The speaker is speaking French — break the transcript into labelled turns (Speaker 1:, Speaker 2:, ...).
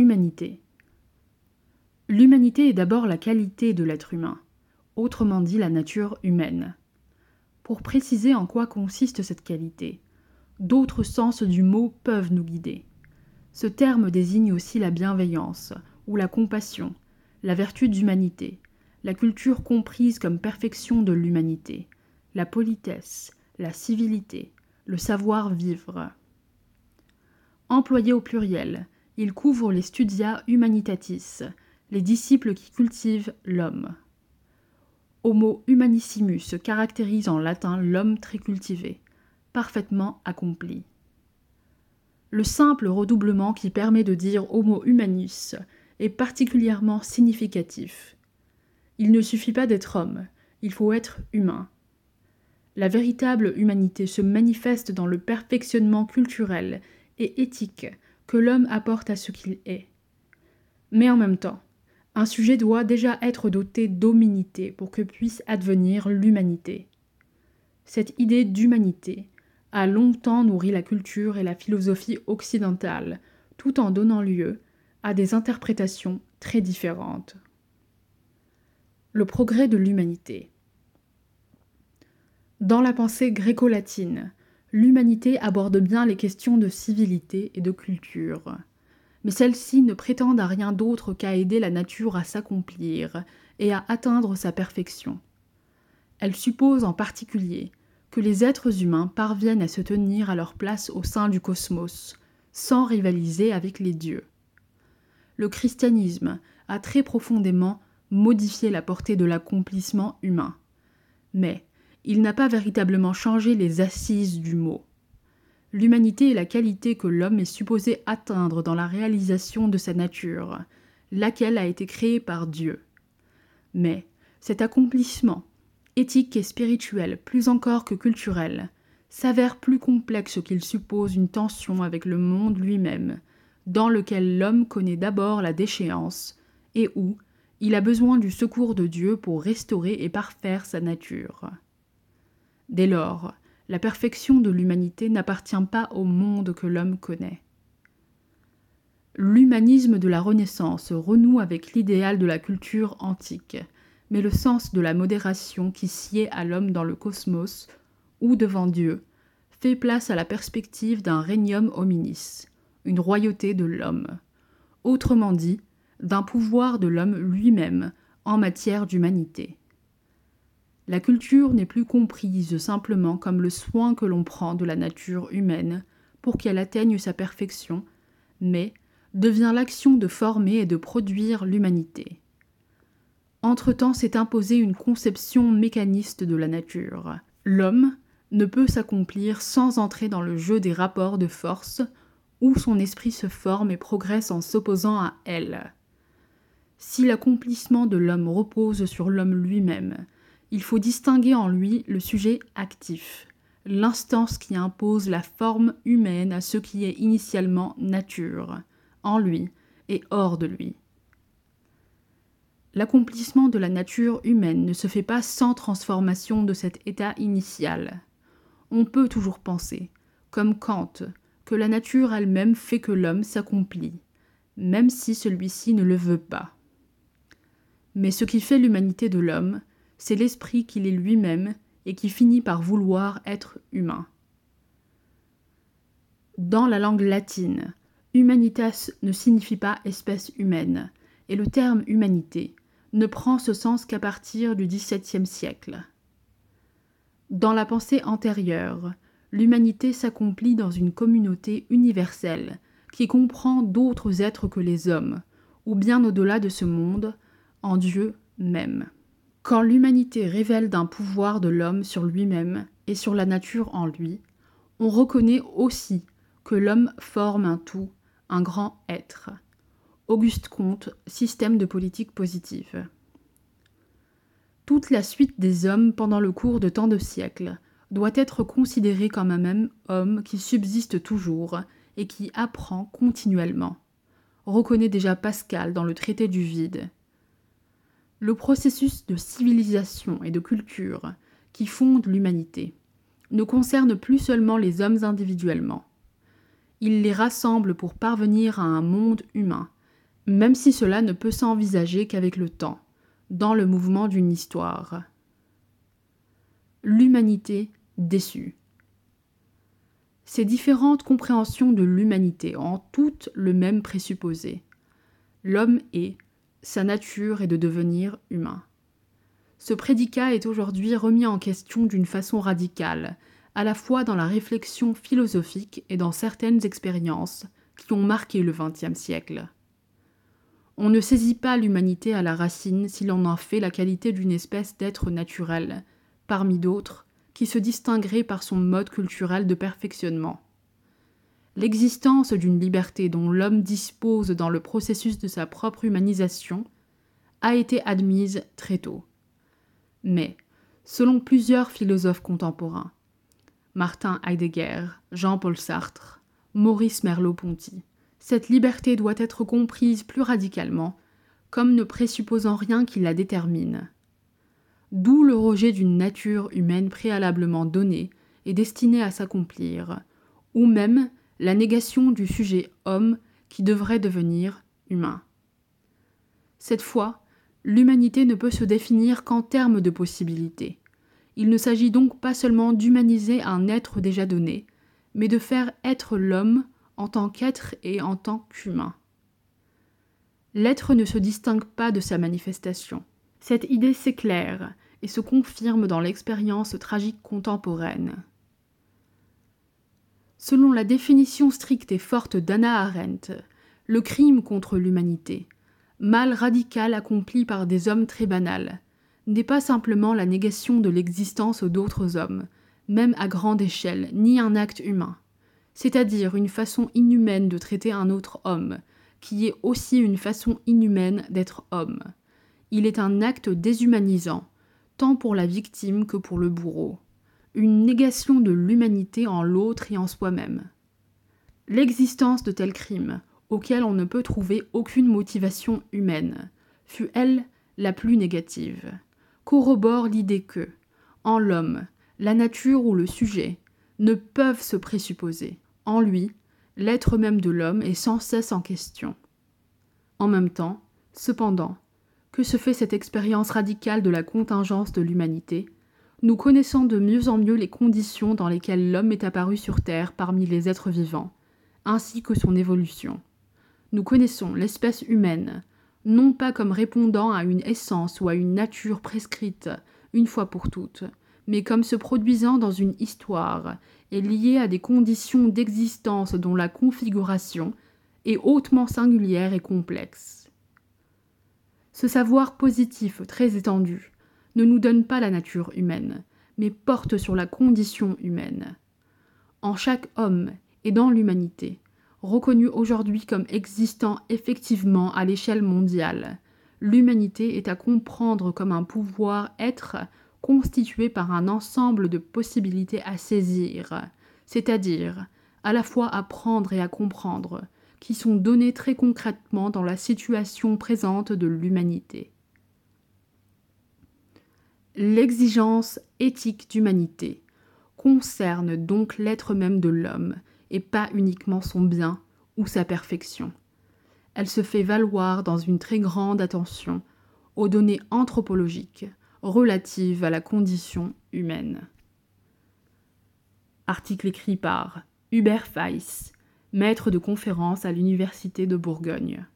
Speaker 1: Humanité. L'humanité est d'abord la qualité de l'être humain, autrement dit la nature humaine. Pour préciser en quoi consiste cette qualité, d'autres sens du mot peuvent nous guider. Ce terme désigne aussi la bienveillance ou la compassion, la vertu d'humanité, la culture comprise comme perfection de l'humanité, la politesse, la civilité, le savoir-vivre. Employé au pluriel, il couvre les studia humanitatis, les disciples qui cultivent l'homme. Homo humanissimus se caractérise en latin l'homme très cultivé, parfaitement accompli. Le simple redoublement qui permet de dire Homo humanus est particulièrement significatif. Il ne suffit pas d'être homme, il faut être humain. La véritable humanité se manifeste dans le perfectionnement culturel et éthique que l'homme apporte à ce qu'il est. Mais en même temps, un sujet doit déjà être doté d'hominité pour que puisse advenir l'humanité. Cette idée d'humanité a longtemps nourri la culture et la philosophie occidentale, tout en donnant lieu à des interprétations très différentes. Le progrès de l'humanité. Dans la pensée gréco-latine, l'humanité aborde bien les questions de civilité et de culture mais celles-ci ne prétendent à rien d'autre qu'à aider la nature à s'accomplir et à atteindre sa perfection. Elles supposent en particulier que les êtres humains parviennent à se tenir à leur place au sein du cosmos, sans rivaliser avec les dieux. Le christianisme a très profondément modifié la portée de l'accomplissement humain, mais il n'a pas véritablement changé les assises du mot. L'humanité est la qualité que l'homme est supposé atteindre dans la réalisation de sa nature, laquelle a été créée par Dieu. Mais cet accomplissement, éthique et spirituel plus encore que culturel, s'avère plus complexe qu'il suppose une tension avec le monde lui-même, dans lequel l'homme connaît d'abord la déchéance, et où il a besoin du secours de Dieu pour restaurer et parfaire sa nature. Dès lors, la perfection de l'humanité n'appartient pas au monde que l'homme connaît. L'humanisme de la Renaissance renoue avec l'idéal de la culture antique, mais le sens de la modération qui sied à l'homme dans le cosmos ou devant Dieu fait place à la perspective d'un regnum hominis, une royauté de l'homme, autrement dit, d'un pouvoir de l'homme lui-même en matière d'humanité. La culture n'est plus comprise simplement comme le soin que l'on prend de la nature humaine pour qu'elle atteigne sa perfection, mais devient l'action de former et de produire l'humanité. Entre-temps s'est imposée une conception mécaniste de la nature. L'homme ne peut s'accomplir sans entrer dans le jeu des rapports de force où son esprit se forme et progresse en s'opposant à elle. Si l'accomplissement de l'homme repose sur l'homme lui-même, il faut distinguer en lui le sujet actif, l'instance qui impose la forme humaine à ce qui est initialement nature, en lui et hors de lui. L'accomplissement de la nature humaine ne se fait pas sans transformation de cet état initial. On peut toujours penser, comme Kant, que la nature elle-même fait que l'homme s'accomplit, même si celui-ci ne le veut pas. Mais ce qui fait l'humanité de l'homme, c'est l'esprit qu'il est lui-même et qui finit par vouloir être humain. Dans la langue latine, humanitas ne signifie pas espèce humaine, et le terme humanité ne prend ce sens qu'à partir du XVIIe siècle. Dans la pensée antérieure, l'humanité s'accomplit dans une communauté universelle qui comprend d'autres êtres que les hommes, ou bien au-delà de ce monde, en Dieu même. Quand l'humanité révèle d'un pouvoir de l'homme sur lui-même et sur la nature en lui, on reconnaît aussi que l'homme forme un tout, un grand être. Auguste Comte, Système de politique positive. Toute la suite des hommes pendant le cours de tant de siècles doit être considérée comme un même homme qui subsiste toujours et qui apprend continuellement. Reconnaît déjà Pascal dans le traité du vide le processus de civilisation et de culture qui fonde l'humanité ne concerne plus seulement les hommes individuellement. Il les rassemble pour parvenir à un monde humain même si cela ne peut s'envisager qu'avec le temps, dans le mouvement d'une histoire. L'humanité déçue. Ces différentes compréhensions de l'humanité ont toutes le même présupposé. L'homme est, sa nature est de devenir humain. Ce prédicat est aujourd'hui remis en question d'une façon radicale, à la fois dans la réflexion philosophique et dans certaines expériences qui ont marqué le XXe siècle. On ne saisit pas l'humanité à la racine si l'on en fait la qualité d'une espèce d'être naturel, parmi d'autres, qui se distinguerait par son mode culturel de perfectionnement. L'existence d'une liberté dont l'homme dispose dans le processus de sa propre humanisation a été admise très tôt. Mais, selon plusieurs philosophes contemporains, Martin Heidegger, Jean-Paul Sartre, Maurice Merleau-Ponty, cette liberté doit être comprise plus radicalement, comme ne présupposant rien qui la détermine. D'où le rejet d'une nature humaine préalablement donnée et destinée à s'accomplir, ou même la négation du sujet homme qui devrait devenir humain. Cette fois, l'humanité ne peut se définir qu'en termes de possibilités. Il ne s'agit donc pas seulement d'humaniser un être déjà donné, mais de faire être l'homme en tant qu'être et en tant qu'humain. L'être ne se distingue pas de sa manifestation. Cette idée s'éclaire et se confirme dans l'expérience tragique contemporaine. Selon la définition stricte et forte d'Anna Arendt, le crime contre l'humanité, mal radical accompli par des hommes très banals, n'est pas simplement la négation de l'existence d'autres hommes, même à grande échelle, ni un acte humain, c'est-à-dire une façon inhumaine de traiter un autre homme, qui est aussi une façon inhumaine d'être homme. Il est un acte déshumanisant, tant pour la victime que pour le bourreau, une négation de l'humanité en l'autre et en soi-même. L'existence de tels crimes, auxquels on ne peut trouver aucune motivation humaine, fut, elle, la plus négative corrobore l'idée que, en l'homme, la nature ou le sujet ne peuvent se présupposer. En lui, l'être même de l'homme est sans cesse en question. En même temps, cependant, que se fait cette expérience radicale de la contingence de l'humanité, nous connaissons de mieux en mieux les conditions dans lesquelles l'homme est apparu sur Terre parmi les êtres vivants, ainsi que son évolution. Nous connaissons l'espèce humaine, non pas comme répondant à une essence ou à une nature prescrite, une fois pour toutes, mais comme se produisant dans une histoire et liée à des conditions d'existence dont la configuration est hautement singulière et complexe. Ce savoir positif très étendu ne nous donne pas la nature humaine, mais porte sur la condition humaine. En chaque homme et dans l'humanité, reconnu aujourd'hui comme existant effectivement à l'échelle mondiale. L'humanité est à comprendre comme un pouvoir être constitué par un ensemble de possibilités à saisir, c'est-à-dire à la fois à prendre et à comprendre, qui sont données très concrètement dans la situation présente de l'humanité. L'exigence éthique d'humanité concerne donc l'être même de l'homme et pas uniquement son bien ou sa perfection. Elle se fait valoir dans une très grande attention aux données anthropologiques relatives à la condition humaine. Article écrit par Hubert Feiss, maître de conférence à l'Université de Bourgogne.